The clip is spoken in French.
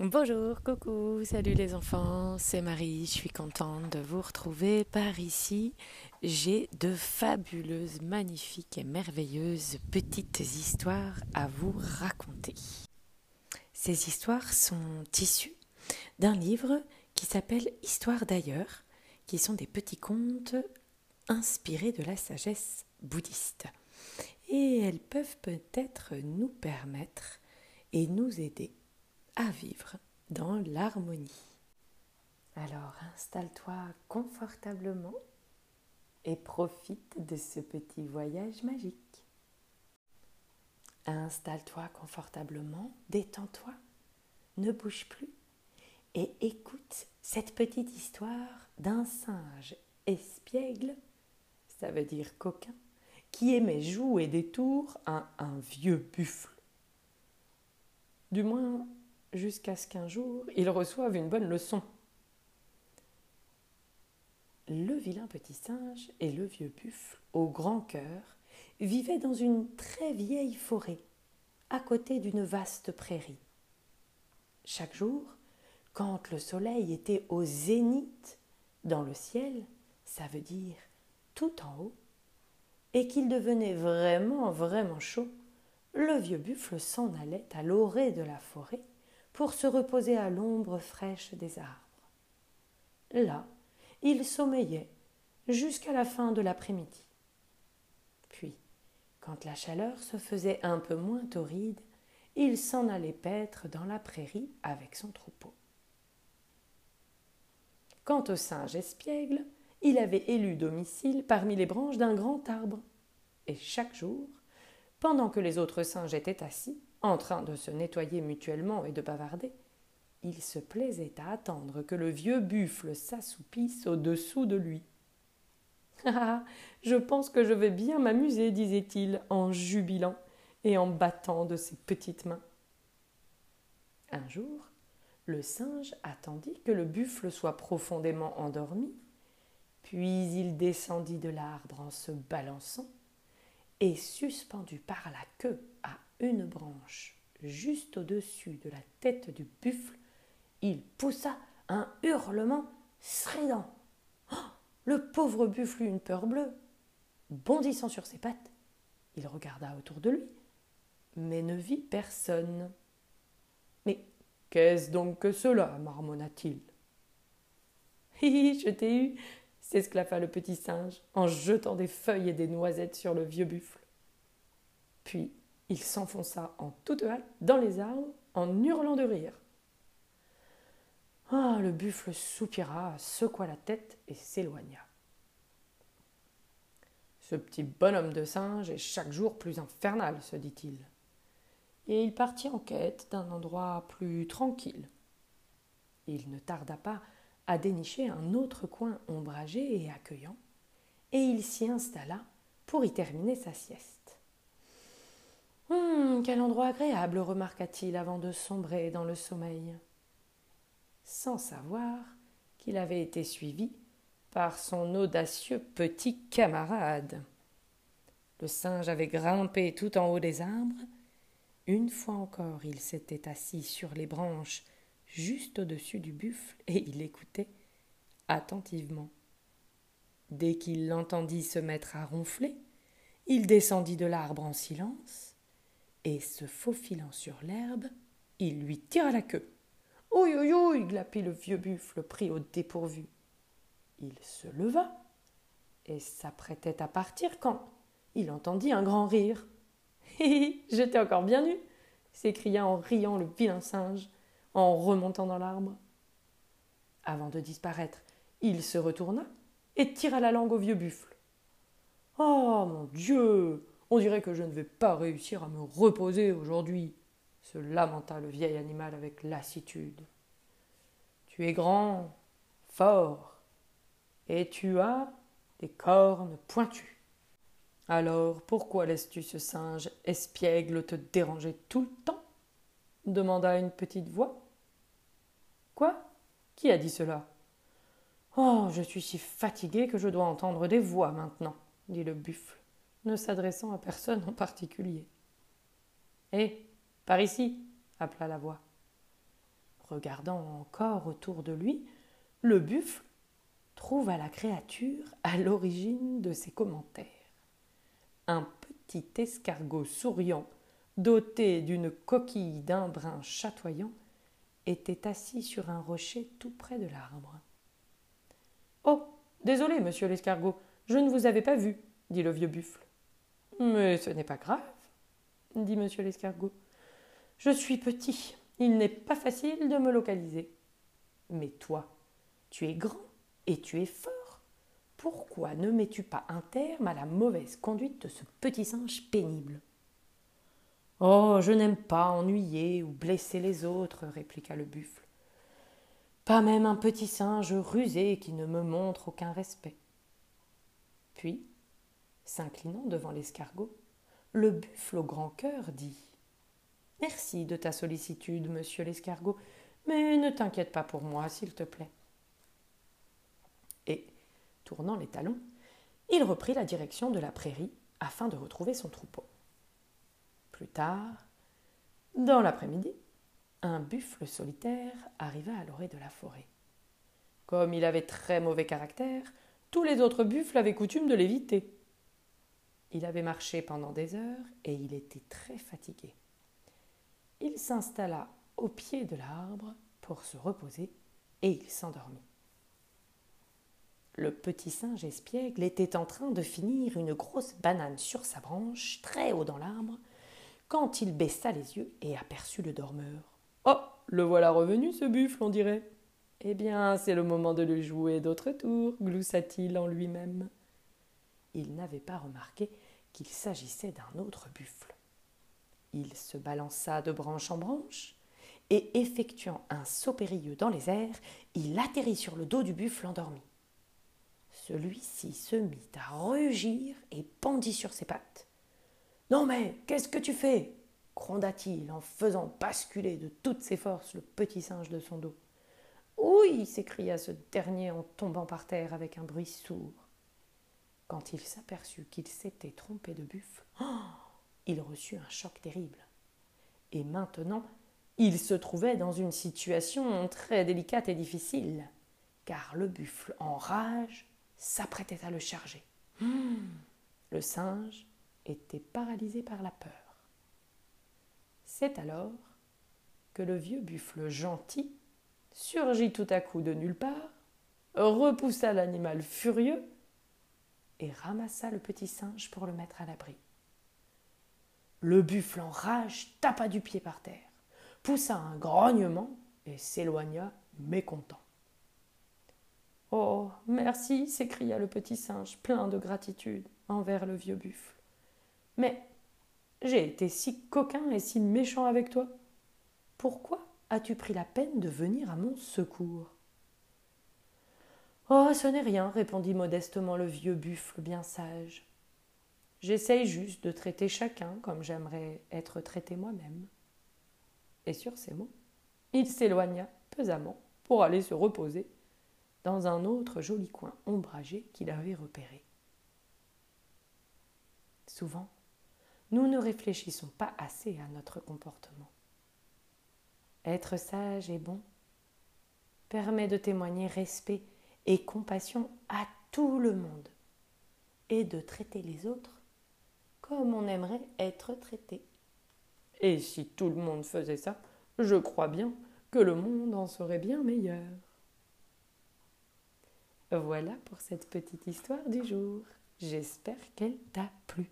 Bonjour, coucou, salut les enfants, c'est Marie, je suis contente de vous retrouver par ici. J'ai de fabuleuses, magnifiques et merveilleuses petites histoires à vous raconter. Ces histoires sont issues d'un livre qui s'appelle Histoire d'ailleurs, qui sont des petits contes inspirés de la sagesse bouddhiste. Et elles peuvent peut-être nous permettre et nous aider à vivre dans l'harmonie. Alors installe-toi confortablement et profite de ce petit voyage magique. Installe-toi confortablement, détends-toi, ne bouge plus et écoute cette petite histoire d'un singe espiègle, ça veut dire coquin, qui aimait jouer des tours à un vieux buffle. Du moins, jusqu'à ce qu'un jour il reçoive une bonne leçon. Le vilain petit singe et le vieux buffle, au grand cœur, vivaient dans une très vieille forêt, à côté d'une vaste prairie. Chaque jour, quand le soleil était au zénith dans le ciel, ça veut dire tout en haut, et qu'il devenait vraiment, vraiment chaud, le vieux buffle s'en allait à l'orée de la forêt pour se reposer à l'ombre fraîche des arbres. Là, il sommeillait jusqu'à la fin de l'après-midi. Puis, quand la chaleur se faisait un peu moins torride, il s'en allait paître dans la prairie avec son troupeau. Quant au singe espiègle, il avait élu domicile parmi les branches d'un grand arbre. Et chaque jour, pendant que les autres singes étaient assis, en train de se nettoyer mutuellement et de bavarder, il se plaisait à attendre que le vieux buffle s'assoupisse au-dessous de lui. Ah. Je pense que je vais bien m'amuser, disait-il en jubilant et en battant de ses petites mains. Un jour, le singe attendit que le buffle soit profondément endormi, puis il descendit de l'arbre en se balançant, et suspendu par la queue à une branche juste au-dessus de la tête du buffle, il poussa un hurlement strident. Oh, le pauvre buffle eut une peur bleue. Bondissant sur ses pattes, il regarda autour de lui, mais ne vit personne. Mais qu'est-ce donc que cela marmonna-t-il? Hi, je t'ai eu s'esclaffa le petit singe en jetant des feuilles et des noisettes sur le vieux buffle. Puis il s'enfonça en toute hâte dans les arbres en hurlant de rire. Ah, le buffle soupira, secoua la tête et s'éloigna. Ce petit bonhomme de singe est chaque jour plus infernal, se dit-il. Et il partit en quête d'un endroit plus tranquille. Il ne tarda pas à dénicher un autre coin ombragé et accueillant, et il s'y installa pour y terminer sa sieste. Hum, quel endroit agréable, remarqua-t-il avant de sombrer dans le sommeil, sans savoir qu'il avait été suivi par son audacieux petit camarade. Le singe avait grimpé tout en haut des arbres. Une fois encore, il s'était assis sur les branches juste au-dessus du buffle et il écoutait attentivement. Dès qu'il l'entendit se mettre à ronfler, il descendit de l'arbre en silence et se faufilant sur l'herbe, il lui tira la queue. Ouï, ouï, ouï, glapit le vieux buffle pris au dépourvu. Il se leva et s'apprêtait à partir quand il entendit un grand rire. Hé hé, j'étais encore bien nu s'écria en riant le vilain singe en remontant dans l'arbre. Avant de disparaître, il se retourna et tira la langue au vieux buffle. Oh mon Dieu on dirait que je ne vais pas réussir à me reposer aujourd'hui, se lamenta le vieil animal avec lassitude. Tu es grand, fort, et tu as des cornes pointues. Alors pourquoi laisses-tu ce singe espiègle te déranger tout le temps? demanda une petite voix. Quoi? Qui a dit cela? Oh, je suis si fatigué que je dois entendre des voix maintenant, dit le buffle ne s'adressant à personne en particulier. Hé, par ici appela la voix. Regardant encore autour de lui, le buffle trouva la créature à l'origine de ses commentaires. Un petit escargot souriant, doté d'une coquille d'un brin chatoyant, était assis sur un rocher tout près de l'arbre. Oh. Désolé, monsieur l'escargot, je ne vous avais pas vu, dit le vieux buffle. Mais ce n'est pas grave, dit monsieur l'escargot. Je suis petit, il n'est pas facile de me localiser. Mais toi, tu es grand et tu es fort. Pourquoi ne mets-tu pas un terme à la mauvaise conduite de ce petit singe pénible? Oh, je n'aime pas ennuyer ou blesser les autres, répliqua le buffle. Pas même un petit singe rusé qui ne me montre aucun respect. Puis, s'inclinant devant l'escargot, le buffle au grand cœur dit Merci de ta sollicitude, monsieur l'escargot, mais ne t'inquiète pas pour moi, s'il te plaît. Et, tournant les talons, il reprit la direction de la prairie afin de retrouver son troupeau. Plus tard, dans l'après-midi, un buffle solitaire arriva à l'orée de la forêt. Comme il avait très mauvais caractère, tous les autres buffles avaient coutume de l'éviter. Il avait marché pendant des heures et il était très fatigué. Il s'installa au pied de l'arbre pour se reposer et il s'endormit. Le petit singe espiègle était en train de finir une grosse banane sur sa branche, très haut dans l'arbre, quand il baissa les yeux et aperçut le dormeur. Oh, le voilà revenu, ce buffle, on dirait. Eh bien, c'est le moment de lui jouer d'autres tours, gloussa-t-il en lui-même. Il n'avait pas remarqué qu'il s'agissait d'un autre buffle. Il se balança de branche en branche, et effectuant un saut périlleux dans les airs, il atterrit sur le dos du buffle endormi. Celui-ci se mit à rugir et pendit sur ses pattes. Non mais, qu'est-ce que tu fais? gronda-t-il en faisant basculer de toutes ses forces le petit singe de son dos. Oui s'écria ce dernier en tombant par terre avec un bruit sourd. Quand il s'aperçut qu'il s'était trompé de buffle, il reçut un choc terrible. Et maintenant, il se trouvait dans une situation très délicate et difficile, car le buffle, en rage, s'apprêtait à le charger. Le singe était paralysé par la peur. C'est alors que le vieux buffle gentil surgit tout à coup de nulle part, repoussa l'animal furieux et ramassa le petit singe pour le mettre à l'abri. Le buffle en rage tapa du pied par terre, poussa un grognement et s'éloigna mécontent. Oh, merci, s'écria le petit singe, plein de gratitude envers le vieux buffle. Mais j'ai été si coquin et si méchant avec toi. Pourquoi as-tu pris la peine de venir à mon secours? Oh, ce n'est rien, répondit modestement le vieux buffle bien sage. J'essaye juste de traiter chacun comme j'aimerais être traité moi-même. Et sur ces mots, il s'éloigna pesamment pour aller se reposer dans un autre joli coin ombragé qu'il avait repéré. Souvent, nous ne réfléchissons pas assez à notre comportement. Être sage et bon permet de témoigner respect et compassion à tout le monde et de traiter les autres comme on aimerait être traité. Et si tout le monde faisait ça, je crois bien que le monde en serait bien meilleur. Voilà pour cette petite histoire du jour. J'espère qu'elle t'a plu.